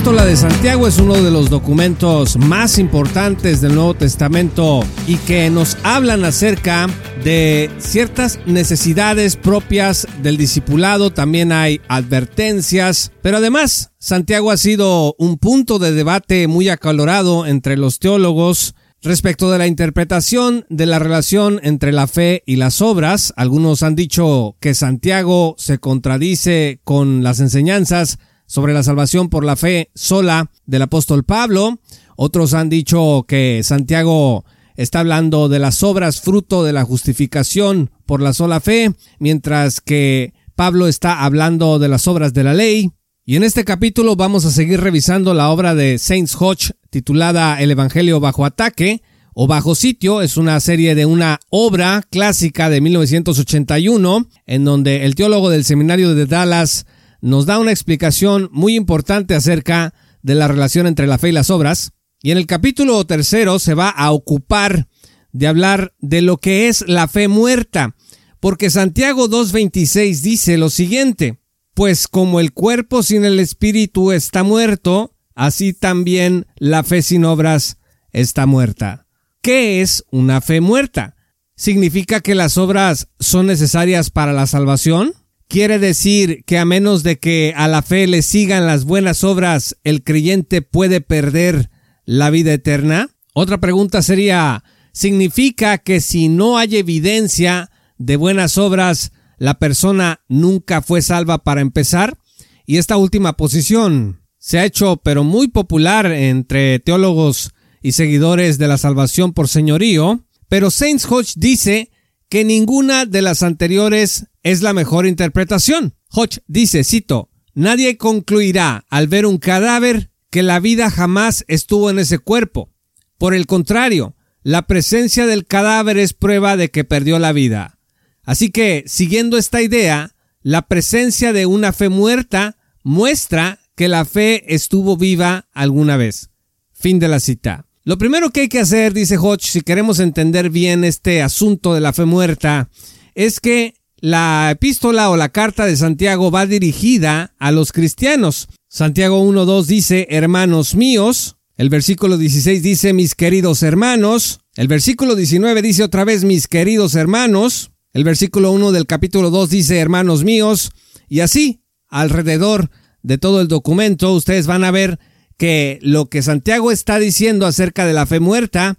Epístola de Santiago es uno de los documentos más importantes del Nuevo Testamento y que nos hablan acerca de ciertas necesidades propias del discipulado, también hay advertencias, pero además Santiago ha sido un punto de debate muy acalorado entre los teólogos respecto de la interpretación de la relación entre la fe y las obras. Algunos han dicho que Santiago se contradice con las enseñanzas sobre la salvación por la fe sola del apóstol Pablo. Otros han dicho que Santiago está hablando de las obras fruto de la justificación por la sola fe, mientras que Pablo está hablando de las obras de la ley. Y en este capítulo vamos a seguir revisando la obra de Saints Hodge titulada El Evangelio bajo ataque o bajo sitio. Es una serie de una obra clásica de 1981 en donde el teólogo del seminario de Dallas nos da una explicación muy importante acerca de la relación entre la fe y las obras. Y en el capítulo tercero se va a ocupar de hablar de lo que es la fe muerta, porque Santiago 2.26 dice lo siguiente, pues como el cuerpo sin el espíritu está muerto, así también la fe sin obras está muerta. ¿Qué es una fe muerta? ¿Significa que las obras son necesarias para la salvación? Quiere decir que a menos de que a la fe le sigan las buenas obras, el creyente puede perder la vida eterna. Otra pregunta sería, ¿significa que si no hay evidencia de buenas obras, la persona nunca fue salva para empezar? Y esta última posición se ha hecho pero muy popular entre teólogos y seguidores de la salvación por señorío, pero Saints Hodge dice que ninguna de las anteriores es la mejor interpretación. Hodge dice, cito, Nadie concluirá al ver un cadáver que la vida jamás estuvo en ese cuerpo. Por el contrario, la presencia del cadáver es prueba de que perdió la vida. Así que, siguiendo esta idea, la presencia de una fe muerta muestra que la fe estuvo viva alguna vez. Fin de la cita. Lo primero que hay que hacer, dice Hodge, si queremos entender bien este asunto de la fe muerta, es que la epístola o la carta de Santiago va dirigida a los cristianos. Santiago 1.2 dice, hermanos míos. El versículo 16 dice, mis queridos hermanos. El versículo 19 dice otra vez, mis queridos hermanos. El versículo 1 del capítulo 2 dice, hermanos míos. Y así, alrededor de todo el documento, ustedes van a ver que lo que Santiago está diciendo acerca de la fe muerta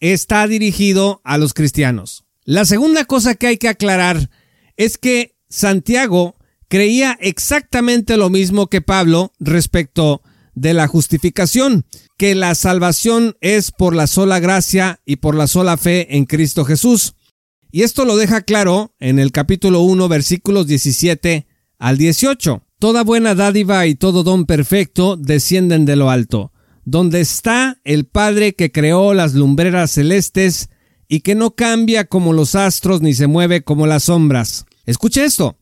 está dirigido a los cristianos. La segunda cosa que hay que aclarar es que Santiago creía exactamente lo mismo que Pablo respecto de la justificación, que la salvación es por la sola gracia y por la sola fe en Cristo Jesús. Y esto lo deja claro en el capítulo 1 versículos 17 al 18. Toda buena dádiva y todo don perfecto descienden de lo alto, donde está el Padre que creó las lumbreras celestes y que no cambia como los astros ni se mueve como las sombras. Escuche esto.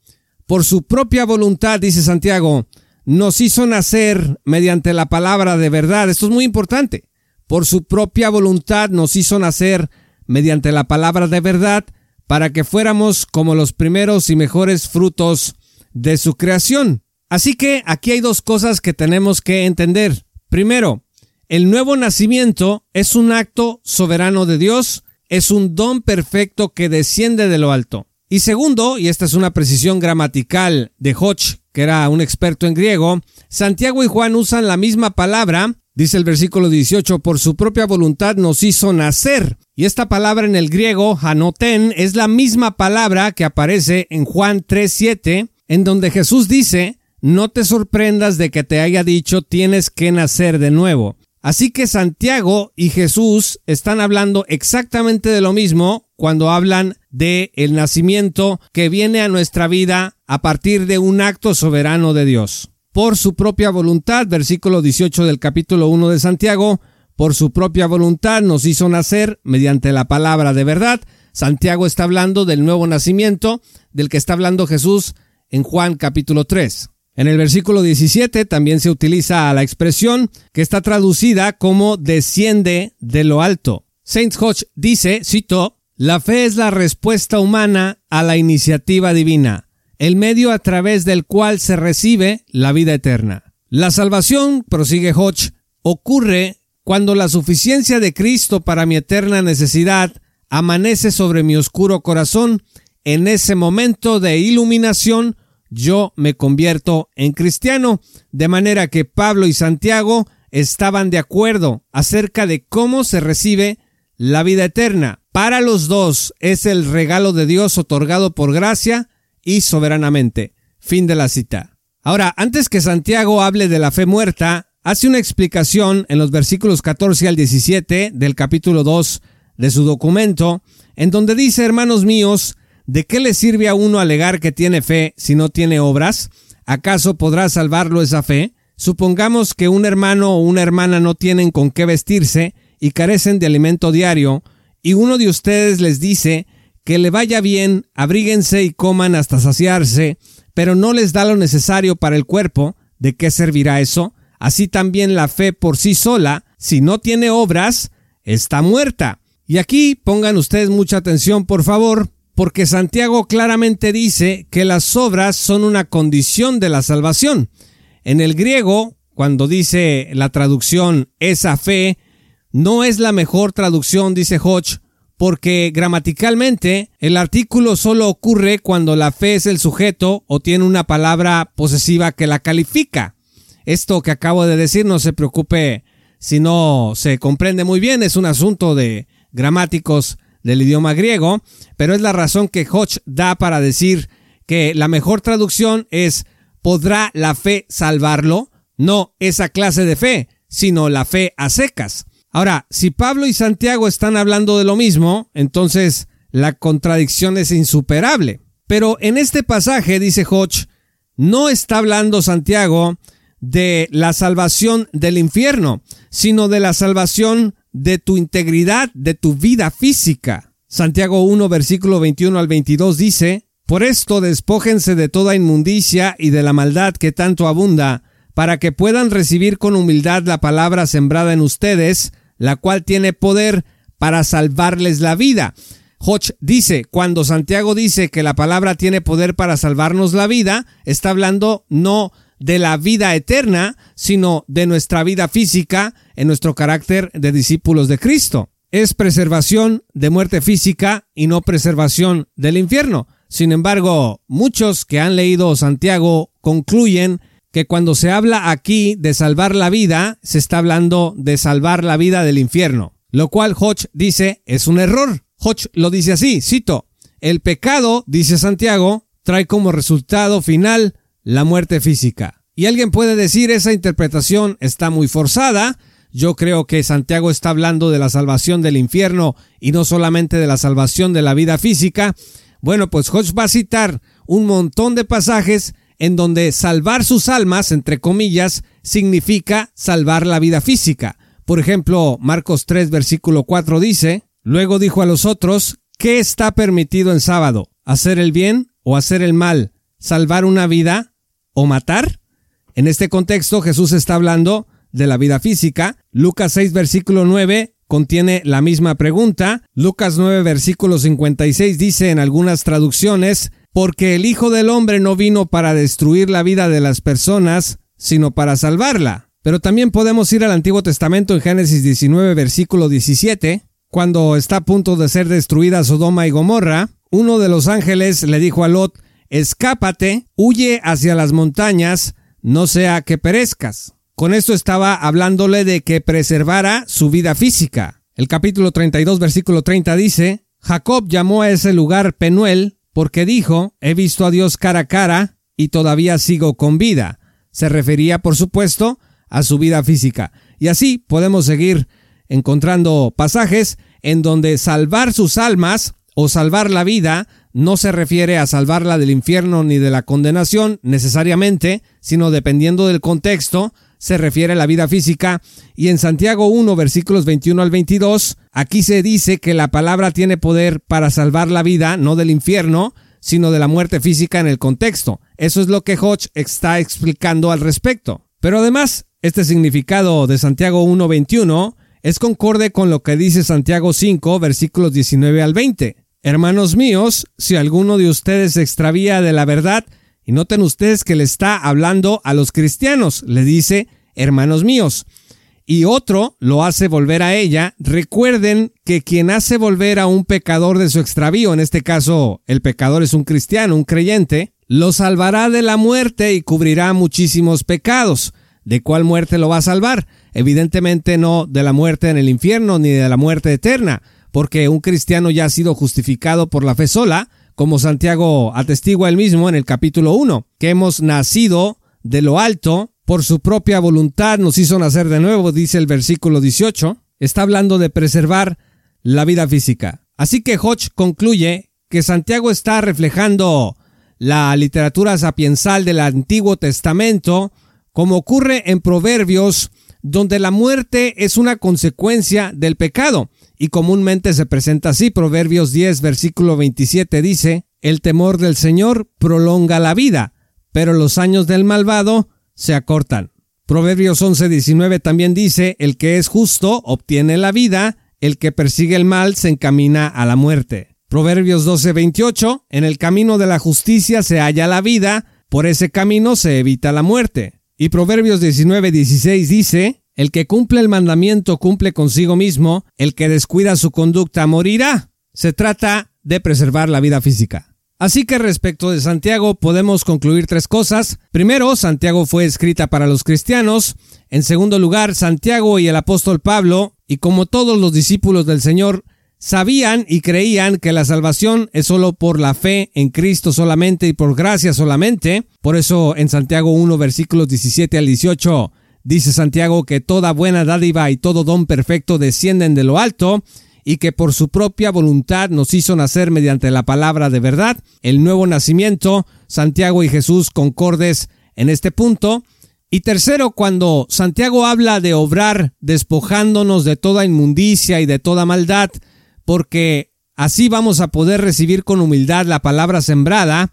Por su propia voluntad, dice Santiago, nos hizo nacer mediante la palabra de verdad. Esto es muy importante. Por su propia voluntad nos hizo nacer mediante la palabra de verdad para que fuéramos como los primeros y mejores frutos de su creación. Así que aquí hay dos cosas que tenemos que entender. Primero, el nuevo nacimiento es un acto soberano de Dios, es un don perfecto que desciende de lo alto. Y segundo, y esta es una precisión gramatical de Hodge, que era un experto en griego, Santiago y Juan usan la misma palabra, dice el versículo 18, por su propia voluntad nos hizo nacer. Y esta palabra en el griego, hanoten, es la misma palabra que aparece en Juan 3.7, en donde Jesús dice, no te sorprendas de que te haya dicho tienes que nacer de nuevo. Así que Santiago y Jesús están hablando exactamente de lo mismo cuando hablan de el nacimiento que viene a nuestra vida a partir de un acto soberano de Dios. por su propia voluntad, versículo 18 del capítulo 1 de Santiago, por su propia voluntad nos hizo nacer mediante la palabra de verdad. Santiago está hablando del nuevo nacimiento, del que está hablando Jesús en Juan capítulo 3. En el versículo 17 también se utiliza la expresión que está traducida como desciende de lo alto. Saint Hodge dice, cito, la fe es la respuesta humana a la iniciativa divina, el medio a través del cual se recibe la vida eterna. La salvación, prosigue Hodge, ocurre cuando la suficiencia de Cristo para mi eterna necesidad amanece sobre mi oscuro corazón. En ese momento de iluminación, yo me convierto en cristiano, de manera que Pablo y Santiago estaban de acuerdo acerca de cómo se recibe la vida eterna. Para los dos es el regalo de Dios otorgado por gracia y soberanamente. Fin de la cita. Ahora, antes que Santiago hable de la fe muerta, hace una explicación en los versículos 14 al 17 del capítulo 2 de su documento, en donde dice, hermanos míos, ¿De qué le sirve a uno alegar que tiene fe si no tiene obras? ¿Acaso podrá salvarlo esa fe? Supongamos que un hermano o una hermana no tienen con qué vestirse y carecen de alimento diario, y uno de ustedes les dice que le vaya bien, abríguense y coman hasta saciarse, pero no les da lo necesario para el cuerpo, ¿de qué servirá eso? Así también la fe por sí sola, si no tiene obras, está muerta. Y aquí pongan ustedes mucha atención, por favor, porque Santiago claramente dice que las obras son una condición de la salvación. En el griego, cuando dice la traducción esa fe, no es la mejor traducción, dice Hodge, porque gramaticalmente el artículo solo ocurre cuando la fe es el sujeto o tiene una palabra posesiva que la califica. Esto que acabo de decir no se preocupe si no se comprende muy bien, es un asunto de gramáticos del idioma griego, pero es la razón que Hodge da para decir que la mejor traducción es ¿podrá la fe salvarlo? No esa clase de fe, sino la fe a secas. Ahora, si Pablo y Santiago están hablando de lo mismo, entonces la contradicción es insuperable. Pero en este pasaje, dice Hodge, no está hablando Santiago de la salvación del infierno, sino de la salvación de tu integridad, de tu vida física. Santiago 1, versículo 21 al 22 dice, Por esto despójense de toda inmundicia y de la maldad que tanto abunda, para que puedan recibir con humildad la palabra sembrada en ustedes, la cual tiene poder para salvarles la vida. Hodge dice, cuando Santiago dice que la palabra tiene poder para salvarnos la vida, está hablando no de la vida eterna, sino de nuestra vida física en nuestro carácter de discípulos de Cristo. Es preservación de muerte física y no preservación del infierno. Sin embargo, muchos que han leído Santiago concluyen que cuando se habla aquí de salvar la vida, se está hablando de salvar la vida del infierno, lo cual Hodge dice es un error. Hodge lo dice así, cito, el pecado, dice Santiago, trae como resultado final la muerte física. Y alguien puede decir esa interpretación está muy forzada. Yo creo que Santiago está hablando de la salvación del infierno y no solamente de la salvación de la vida física. Bueno, pues Hodge va a citar un montón de pasajes en donde salvar sus almas, entre comillas, significa salvar la vida física. Por ejemplo, Marcos 3, versículo 4 dice, Luego dijo a los otros, ¿qué está permitido en sábado? ¿Hacer el bien o hacer el mal? ¿Salvar una vida o matar? En este contexto Jesús está hablando de la vida física. Lucas 6 versículo 9 contiene la misma pregunta. Lucas 9 versículo 56 dice en algunas traducciones, porque el Hijo del Hombre no vino para destruir la vida de las personas, sino para salvarla. Pero también podemos ir al Antiguo Testamento en Génesis 19 versículo 17, cuando está a punto de ser destruida Sodoma y Gomorra, uno de los ángeles le dijo a Lot, escápate, huye hacia las montañas, no sea que perezcas. Con esto estaba hablándole de que preservara su vida física. El capítulo 32, versículo 30 dice, Jacob llamó a ese lugar Penuel porque dijo, he visto a Dios cara a cara y todavía sigo con vida. Se refería, por supuesto, a su vida física. Y así podemos seguir encontrando pasajes en donde salvar sus almas o salvar la vida no se refiere a salvarla del infierno ni de la condenación necesariamente, sino dependiendo del contexto, se refiere a la vida física. Y en Santiago 1, versículos 21 al 22, aquí se dice que la palabra tiene poder para salvar la vida, no del infierno, sino de la muerte física en el contexto. Eso es lo que Hodge está explicando al respecto. Pero además, este significado de Santiago 1.21 es concorde con lo que dice Santiago 5, versículos 19 al 20. Hermanos míos, si alguno de ustedes se extravía de la verdad, y noten ustedes que le está hablando a los cristianos, le dice, hermanos míos, y otro lo hace volver a ella, recuerden que quien hace volver a un pecador de su extravío, en este caso el pecador es un cristiano, un creyente, lo salvará de la muerte y cubrirá muchísimos pecados. ¿De cuál muerte lo va a salvar? Evidentemente no de la muerte en el infierno ni de la muerte eterna, porque un cristiano ya ha sido justificado por la fe sola, como Santiago atestigua él mismo en el capítulo 1, que hemos nacido de lo alto, por su propia voluntad nos hizo nacer de nuevo, dice el versículo 18, está hablando de preservar la vida física. Así que Hodge concluye que Santiago está reflejando la literatura sapiensal del Antiguo Testamento, como ocurre en Proverbios, donde la muerte es una consecuencia del pecado, y comúnmente se presenta así. Proverbios 10, versículo 27 dice, El temor del Señor prolonga la vida, pero los años del malvado se acortan. Proverbios 11, 19 también dice, El que es justo obtiene la vida, el que persigue el mal se encamina a la muerte. Proverbios 12, 28, En el camino de la justicia se halla la vida, por ese camino se evita la muerte. Y Proverbios 19, 16 dice, el que cumple el mandamiento cumple consigo mismo, el que descuida su conducta morirá. Se trata de preservar la vida física. Así que respecto de Santiago podemos concluir tres cosas. Primero, Santiago fue escrita para los cristianos. En segundo lugar, Santiago y el apóstol Pablo, y como todos los discípulos del Señor, sabían y creían que la salvación es solo por la fe en Cristo solamente y por gracia solamente. Por eso en Santiago 1 versículos 17 al 18 Dice Santiago que toda buena dádiva y todo don perfecto descienden de lo alto y que por su propia voluntad nos hizo nacer mediante la palabra de verdad, el nuevo nacimiento, Santiago y Jesús concordes en este punto. Y tercero, cuando Santiago habla de obrar despojándonos de toda inmundicia y de toda maldad, porque así vamos a poder recibir con humildad la palabra sembrada,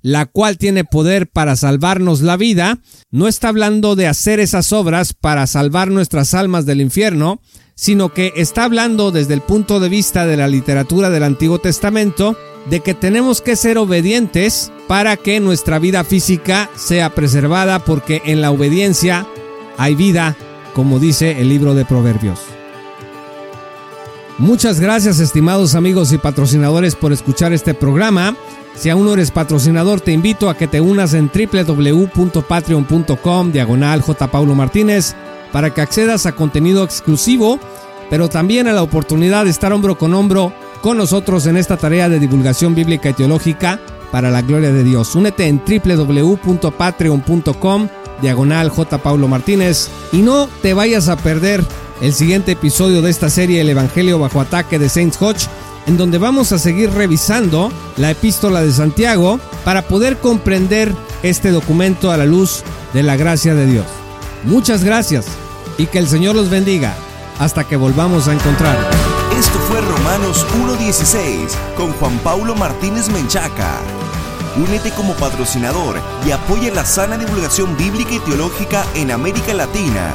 la cual tiene poder para salvarnos la vida, no está hablando de hacer esas obras para salvar nuestras almas del infierno, sino que está hablando desde el punto de vista de la literatura del Antiguo Testamento de que tenemos que ser obedientes para que nuestra vida física sea preservada porque en la obediencia hay vida, como dice el libro de Proverbios. Muchas gracias estimados amigos y patrocinadores por escuchar este programa. Si aún no eres patrocinador, te invito a que te unas en www.patreon.com diagonal J. Paulo Martínez para que accedas a contenido exclusivo, pero también a la oportunidad de estar hombro con hombro con nosotros en esta tarea de divulgación bíblica y teológica para la gloria de Dios. Únete en www.patreon.com diagonal J. Paulo Martínez y no te vayas a perder el siguiente episodio de esta serie El Evangelio bajo ataque de Saints Hodge en donde vamos a seguir revisando la epístola de Santiago para poder comprender este documento a la luz de la gracia de Dios. Muchas gracias y que el Señor los bendiga hasta que volvamos a encontrar. Esto fue Romanos 1.16 con Juan Paulo Martínez Menchaca. Únete como patrocinador y apoya la sana divulgación bíblica y teológica en América Latina